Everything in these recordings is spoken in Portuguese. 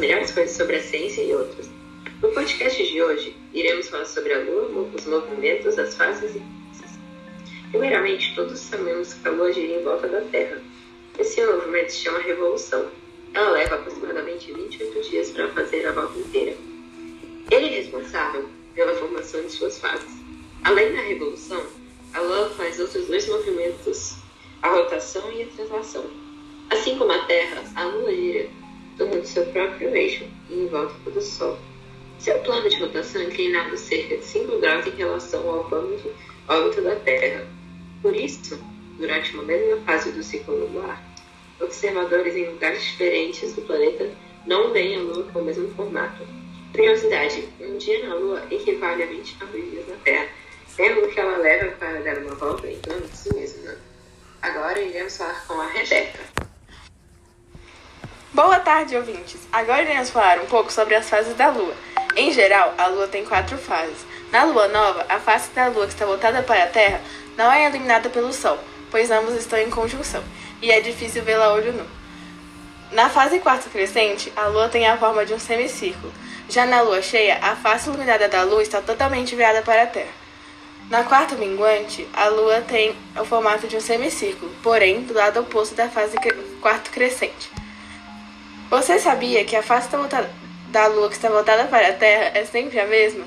melhores coisas sobre a ciência e outras. No podcast de hoje, iremos falar sobre a Lua, os movimentos, as fases e Primeiramente, todos sabemos que a Lua gira em volta da Terra. Esse movimento se chama revolução. Ela leva aproximadamente 28 dias para fazer a volta inteira. Ele é responsável pela formação de suas fases. Além da revolução, a Lua faz outros dois movimentos, a rotação e a translação. Assim como a Terra, a Lua gira tomando seu próprio eixo em volta do Sol. Seu plano de rotação é inclinado cerca de 5 graus em relação ao plano de órbita da Terra. Por isso, durante uma mesma fase do ciclo lunar, observadores em lugares diferentes do planeta não veem a Lua com o mesmo formato. Curiosidade: um dia na Lua equivale a 29 dias na Terra, tempo que ela leva para dar uma volta em torno de si mesma. Agora iremos falar com a Rebeca. Boa tarde, ouvintes! Agora iremos falar um pouco sobre as fases da Lua. Em geral, a Lua tem quatro fases. Na Lua nova, a face da Lua que está voltada para a Terra não é iluminada pelo Sol, pois ambos estão em conjunção, e é difícil vê-la a olho nu. Na fase quarta crescente, a Lua tem a forma de um semicírculo. Já na Lua cheia, a face iluminada da Lua está totalmente virada para a Terra. Na quarta minguante, a Lua tem o formato de um semicírculo, porém do lado oposto da fase quarto crescente. Você sabia que a face da Lua que está voltada para a Terra é sempre a mesma?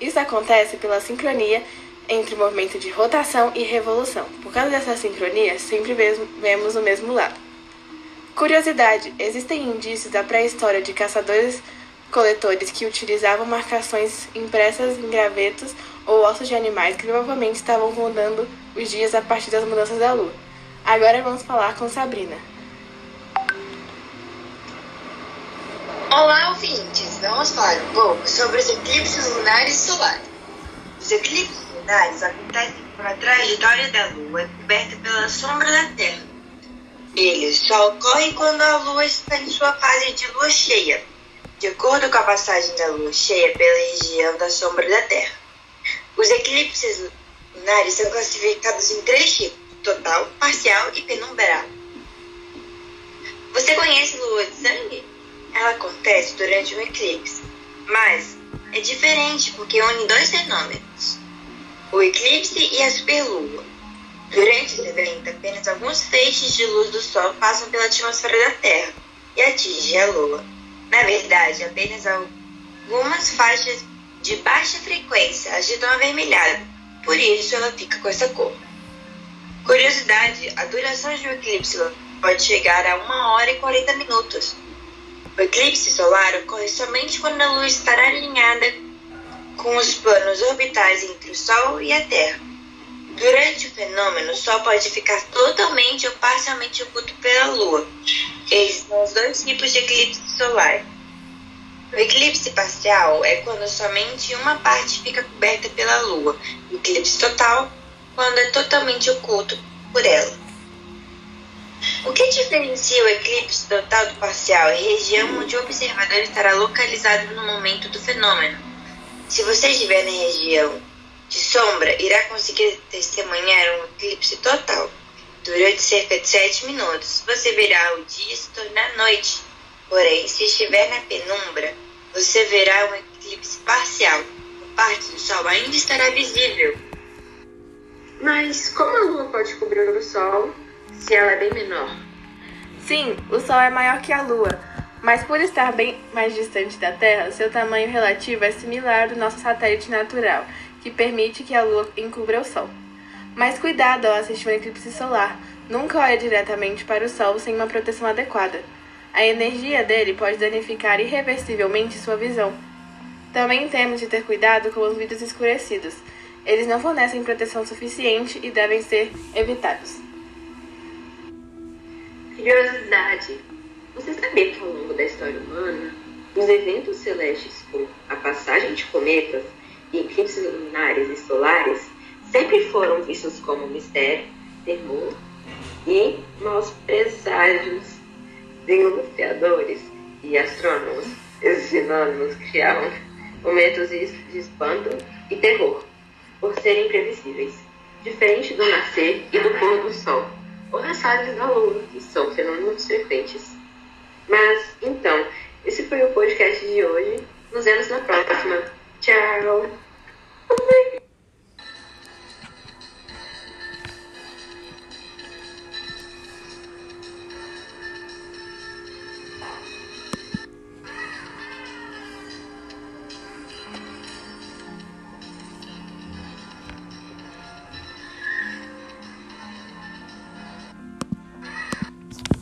Isso acontece pela sincronia entre o movimento de rotação e revolução. Por causa dessa sincronia, sempre vemos o mesmo lado. Curiosidade: existem indícios da pré-história de caçadores-coletores que utilizavam marcações impressas em gravetos ou ossos de animais que provavelmente estavam contando os dias a partir das mudanças da lua. Agora vamos falar com Sabrina. Olá, ouvintes! Vamos falar um pouco sobre os eclipses lunares solares. Os eclipses lunares acontecem por a trajetória da Lua coberta pela sombra da Terra. Eles só ocorrem quando a Lua está em sua fase de lua cheia, de acordo com a passagem da Lua cheia pela região da sombra da Terra. Os eclipses lunares são classificados em três tipos: total, parcial e penumbral. Você conhece lua de sangue? Durante um eclipse, mas é diferente porque une dois fenômenos, o eclipse e a superlua. Durante esse evento, apenas alguns feixes de luz do Sol passam pela atmosfera da Terra e atingem a Lua. Na verdade, apenas algumas faixas de baixa frequência agitam avermelhada, por isso ela fica com essa cor. Curiosidade: a duração de um eclipse pode chegar a 1 hora e 40 minutos, o eclipse solar ocorre somente quando a luz estará alinhada com os planos orbitais entre o Sol e a Terra. Durante o fenômeno, o Sol pode ficar totalmente ou parcialmente oculto pela Lua. Esses são os dois tipos de eclipse solar. O eclipse parcial é quando somente uma parte fica coberta pela Lua. O eclipse total, quando é totalmente oculto por ela. O que diferencia o eclipse total do parcial é região onde o observador estará localizado no momento do fenômeno. Se você estiver na região de sombra, irá conseguir testemunhar um eclipse total. Durante cerca de 7 minutos, você verá o dia se tornar noite. Porém, se estiver na penumbra, você verá um eclipse parcial. Parte do Sol ainda estará visível. Mas como a Lua pode cobrir o Sol se ela é bem menor. Sim, o Sol é maior que a Lua, mas por estar bem mais distante da Terra, seu tamanho relativo é similar ao do nosso satélite natural, que permite que a Lua encubra o Sol. Mas cuidado ao assistir um eclipse solar. Nunca olhe diretamente para o Sol sem uma proteção adequada. A energia dele pode danificar irreversivelmente sua visão. Também temos de ter cuidado com os vidros escurecidos. Eles não fornecem proteção suficiente e devem ser evitados. Curiosidade: você sabia que ao longo da história humana, os eventos celestes como a passagem de cometas e eclipses lunares e solares sempre foram vistos como mistério, temor e maus presságios. Denunciadores e astrônomos, esses sinônimos criavam momentos de espanto e terror, por serem imprevisíveis, diferente do nascer e do pôr do sol ou as fases da Lua, que são fenômenos frequentes. Mas, então, esse foi o podcast de hoje. Nos vemos na próxima. Tchau!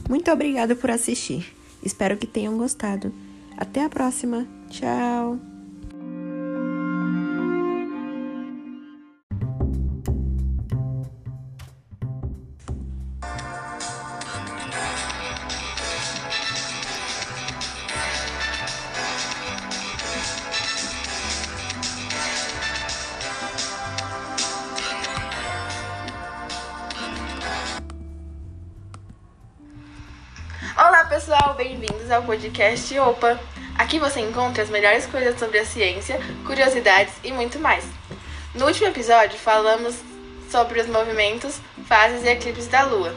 Muito obrigada por assistir. Espero que tenham gostado. Até a próxima. Tchau! Bem-vindos ao podcast Opa! Aqui você encontra as melhores coisas sobre a ciência, curiosidades e muito mais. No último episódio falamos sobre os movimentos, fases e eclipses da Lua.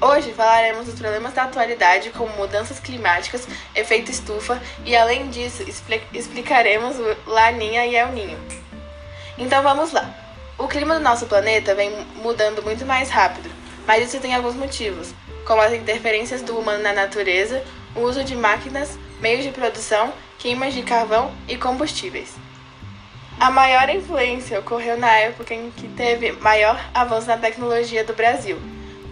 Hoje falaremos dos problemas da atualidade, como mudanças climáticas, efeito estufa e, além disso, expli explicaremos o Laninha e El Ninho. Então vamos lá. O clima do nosso planeta vem mudando muito mais rápido, mas isso tem alguns motivos como as interferências do humano na natureza, o uso de máquinas, meios de produção, queimas de carvão e combustíveis. A maior influência ocorreu na época em que teve maior avanço na tecnologia do Brasil.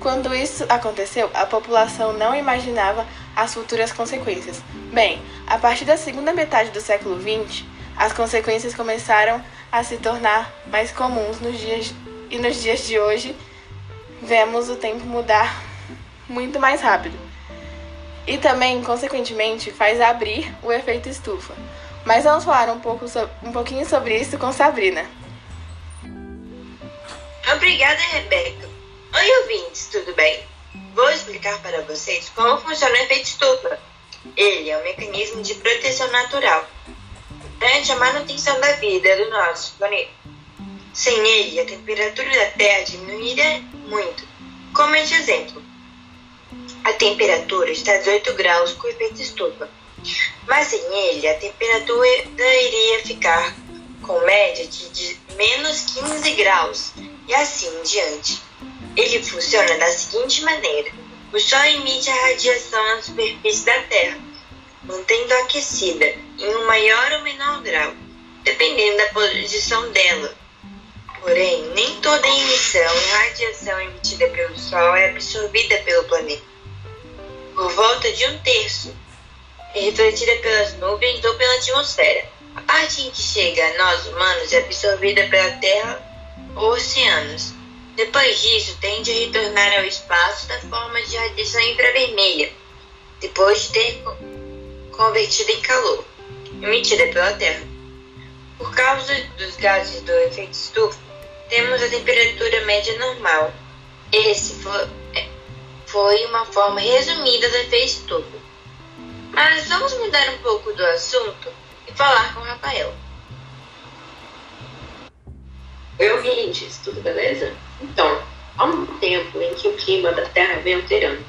Quando isso aconteceu, a população não imaginava as futuras consequências. Bem, a partir da segunda metade do século XX, as consequências começaram a se tornar mais comuns nos dias e nos dias de hoje vemos o tempo mudar muito mais rápido. E também, consequentemente, faz abrir o efeito estufa. Mas vamos falar um, pouco so um pouquinho sobre isso com Sabrina. Obrigada, Rebeca. Oi, ouvintes, tudo bem? Vou explicar para vocês como funciona o efeito estufa. Ele é um mecanismo de proteção natural durante a manutenção da vida do nosso planeta. Sem ele, a temperatura da Terra diminuiria muito. Como este exemplo, a temperatura está a 18 graus com efeito estufa, mas sem ele a temperatura iria ficar com média de menos 15 graus e assim em diante. Ele funciona da seguinte maneira: o Sol emite a radiação na superfície da Terra, mantendo aquecida em um maior ou menor grau, dependendo da posição dela. Porém, nem toda emissão e radiação emitida pelo Sol é absorvida pelo planeta por volta de um terço, é refletida pelas nuvens ou pela atmosfera. A parte em que chega a nós humanos é absorvida pela Terra ou oceanos. Depois disso, tende a retornar ao espaço da forma de radiação infravermelha, depois de ter convertido em calor, emitida pela Terra. Por causa dos gases do efeito estufa, temos a temperatura média normal. Esse foi foi uma forma resumida do efeito estufa. Mas vamos mudar um pouco do assunto e falar com o Rafael. Oi, ouvintes, tudo beleza? Então, há um tempo em que o clima da Terra vem alterando.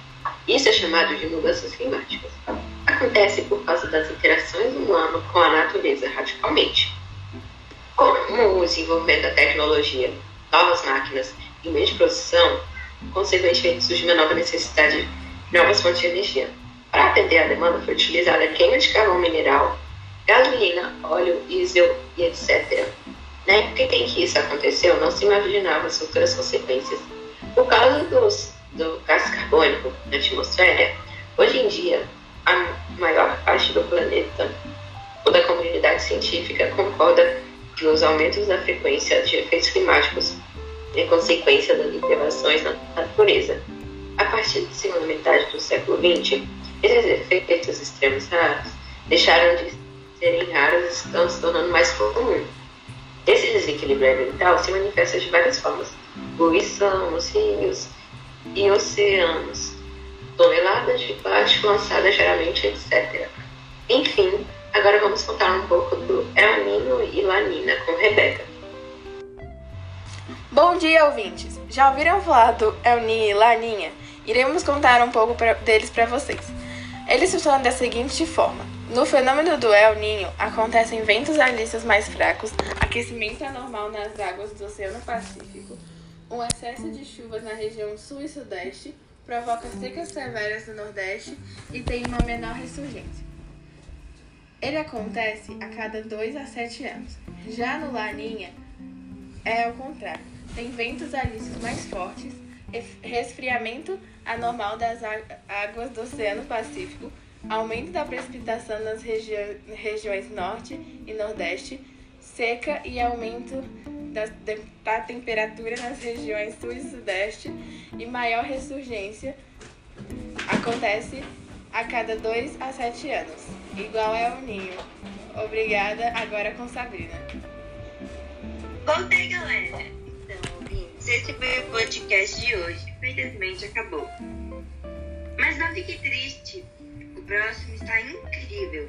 Isso é chamado de mudanças climáticas. Acontece por causa das interações do humano com a natureza radicalmente. Como o desenvolvimento da tecnologia, novas máquinas e meios de produção Consequentemente, surge uma nova necessidade de novas fontes de energia. Para atender a demanda, foi utilizada queima de carvão mineral, gasolina, óleo, diesel e etc. Na época em que isso aconteceu, não se imaginava as futuras consequências. Por causa dos, do gás carbônico na atmosfera, hoje em dia, a maior parte do planeta, ou da comunidade científica, concorda que os aumentos da frequência de efeitos climáticos em consequência das interações na natureza. A partir da segunda metade do século XX, esses efeitos extremos raros deixaram de serem raros e estão se tornando mais comuns. Esse desequilíbrio ambiental se manifesta de várias formas: poluição rios e oceanos, toneladas de plástico lançadas geralmente, etc. Enfim, agora vamos contar um pouco do El Nino e La Nina com Rebeca. Bom dia, ouvintes! Já ouviram falar do El Ninho e Laninha? Iremos contar um pouco pra, deles para vocês. Eles funcionam da seguinte forma: no fenômeno do El Ninho acontecem ventos alistas mais fracos, aquecimento anormal nas águas do Oceano Pacífico, um excesso de chuvas na região sul e sudeste, provoca secas severas no nordeste e tem uma menor ressurgência. Ele acontece a cada 2 a 7 anos. Já no Laninha, é ao contrário. Tem ventos alícios mais fortes, resfriamento anormal das águas do Oceano Pacífico, aumento da precipitação nas regi regiões norte e nordeste, seca e aumento da, da temperatura nas regiões sul e sudeste e maior ressurgência acontece a cada 2 a 7 anos, igual é o ninho. Obrigada, agora com Sabrina. Voltei, galera! Esse foi o podcast de hoje. Felizmente acabou. Mas não fique triste, o próximo está incrível.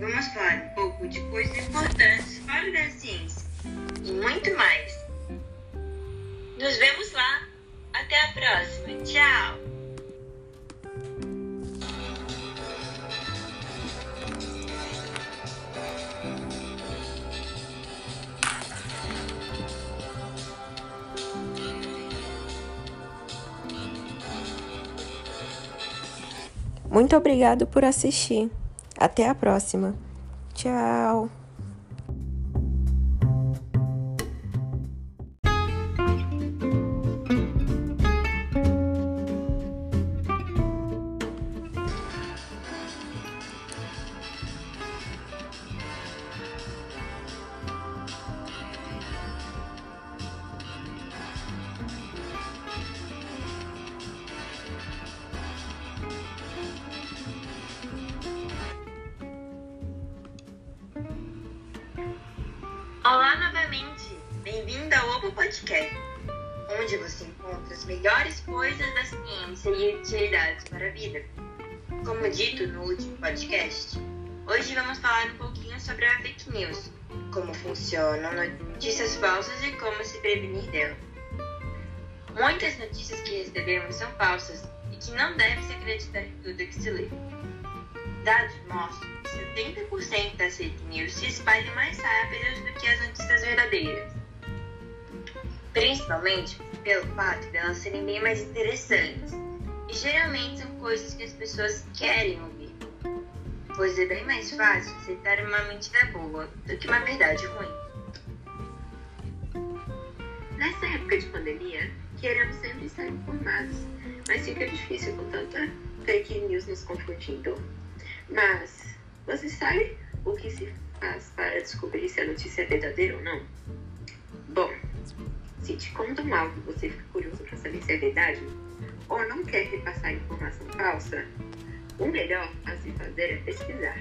Vamos falar um pouco de coisas importantes fora da ciência e muito mais. Nos vemos lá. Até a próxima. Tchau! Muito obrigado por assistir. Até a próxima. Tchau. Podcast, onde você encontra as melhores coisas da ciência e utilidades para a vida. Como dito no último podcast, hoje vamos falar um pouquinho sobre a fake news, como funcionam notícias falsas e como se prevenir dela. Muitas notícias que recebemos são falsas e que não deve se acreditar em tudo que se lê. Dados mostram que 70% das fake news se espalham mais rápido do que as notícias verdadeiras. Principalmente pelo fato de elas serem bem mais interessantes. E geralmente são coisas que as pessoas querem ouvir. Pois é bem mais fácil aceitar uma mentira boa do que uma verdade ruim. Nessa época de pandemia, queremos sempre estar informados, mas fica difícil com tanta fake news nos confundindo. Mas você sabe o que se faz para descobrir se a notícia é verdadeira ou não? Bom, se te contam algo você fica curioso para saber se é verdade, ou não quer repassar informação falsa, o melhor a se fazer é pesquisar.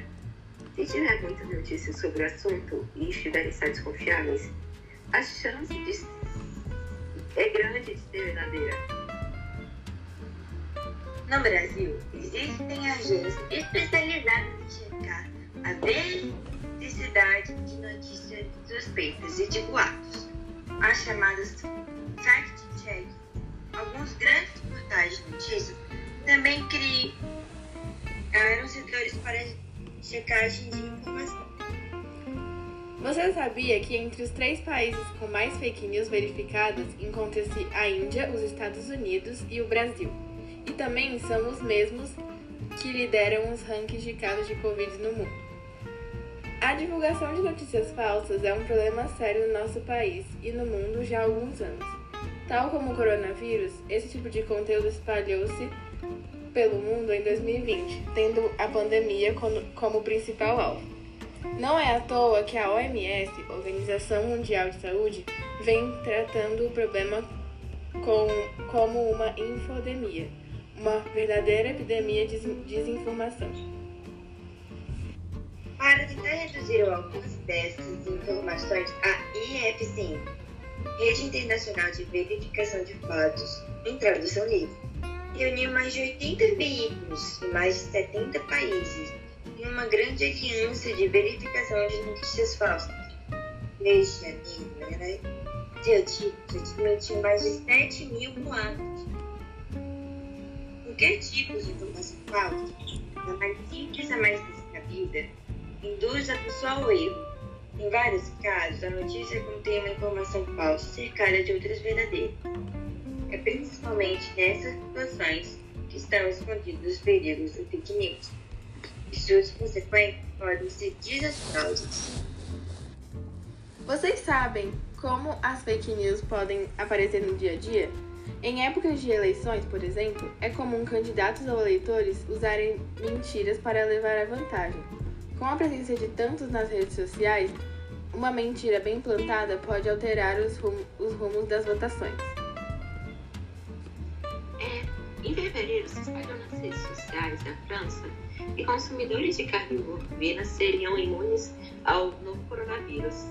Se tiver muitas notícias sobre o assunto e estiverem sites confiáveis, a chance de... é grande de ser verdadeira. No Brasil, existem agências especializadas em checar a veracidade de notícias suspeitas e de boatos, as chamadas fact-check. Alguns grandes portais de notícias também criaram setores para checagem de informação. Você sabia que entre os três países com mais fake news verificadas encontra-se a Índia, os Estados Unidos e o Brasil? e também são os mesmos que lideram os rankings de casos de Covid no mundo. A divulgação de notícias falsas é um problema sério no nosso país e no mundo já há alguns anos. Tal como o coronavírus, esse tipo de conteúdo espalhou-se pelo mundo em 2020, tendo a pandemia como principal alvo. Não é à toa que a OMS, Organização Mundial de Saúde, vem tratando o problema com, como uma infodemia uma verdadeira epidemia de desinformação. Para tentar reduzir o alcance dessas informações, a IFCI, Rede Internacional de Verificação de Fatos, em tradução livre, reuniu mais de 80 veículos em mais de 70 países em uma grande aliança de verificação de notícias falsas. de janeiro era dia tinha mais de 7 mil boatos. Qualquer tipo de informação falsa, da mais simples a mais descabida, induz a pessoa ao erro. Em vários casos, a notícia contém uma informação falsa cercada de outras verdadeiras. É principalmente nessas situações que estão escondidos os perigos do fake news. E suas consequências podem ser desastrosas. Vocês sabem como as fake news podem aparecer no dia a dia? Em épocas de eleições, por exemplo, é comum candidatos ou eleitores usarem mentiras para levar a vantagem. Com a presença de tantos nas redes sociais, uma mentira bem plantada pode alterar os, rum os rumos das votações. É, em fevereiro se espalhou nas redes sociais da França que consumidores de carne bovina seriam imunes ao novo coronavírus.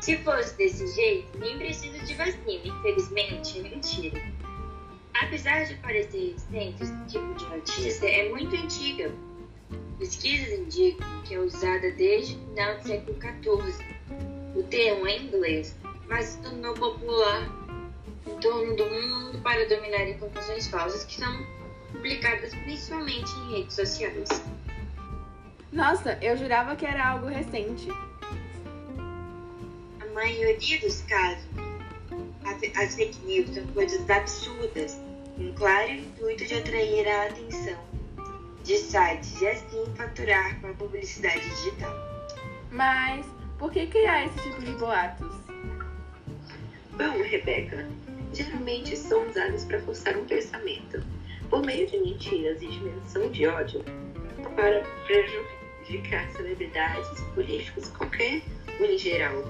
Se fosse desse jeito, nem precisa de vacina. Infelizmente, é mentira. Apesar de parecer recente, esse tipo de notícia é muito antiga. Pesquisas indicam que é usada desde o final do século XIV. O termo é inglês, mas se tornou popular em torno do mundo para dominar informações falsas que são publicadas principalmente em redes sociais. Nossa, eu jurava que era algo recente maioria dos casos, as fake news são coisas absurdas, com claro intuito de atrair a atenção de sites e assim faturar com a publicidade digital. Mas por que criar esse tipo de boatos? Bom, Rebeca, geralmente são usados para forçar um pensamento, por meio de mentiras e de menção de ódio, para prejudicar celebridades, políticos, qualquer um em geral.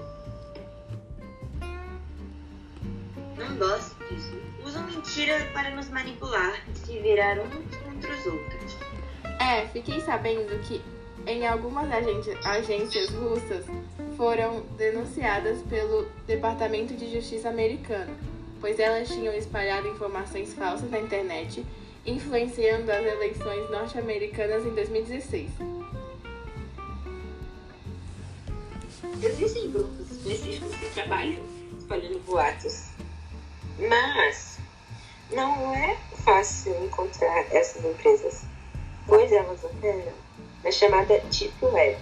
Não gosto disso. Usam mentira para nos manipular e se virar uns contra os outros. É, fiquei sabendo que em algumas agências russas foram denunciadas pelo Departamento de Justiça americano, pois elas tinham espalhado informações falsas na internet, influenciando as eleições norte-americanas em 2016. Existem grupos específicos que trabalham espalhando boatos mas não é fácil encontrar essas empresas, pois elas operam na chamada Deep Web.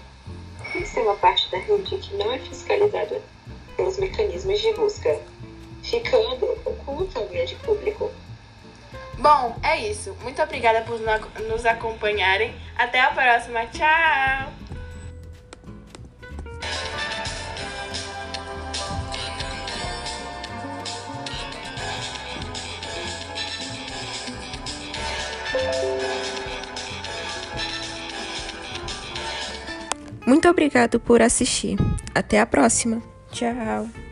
Isso é uma parte da rede que não é fiscalizada pelos mecanismos de busca, ficando oculta ao grande público. Bom, é isso. Muito obrigada por nos acompanharem. Até a próxima. Tchau! Muito obrigado por assistir. Até a próxima. Tchau.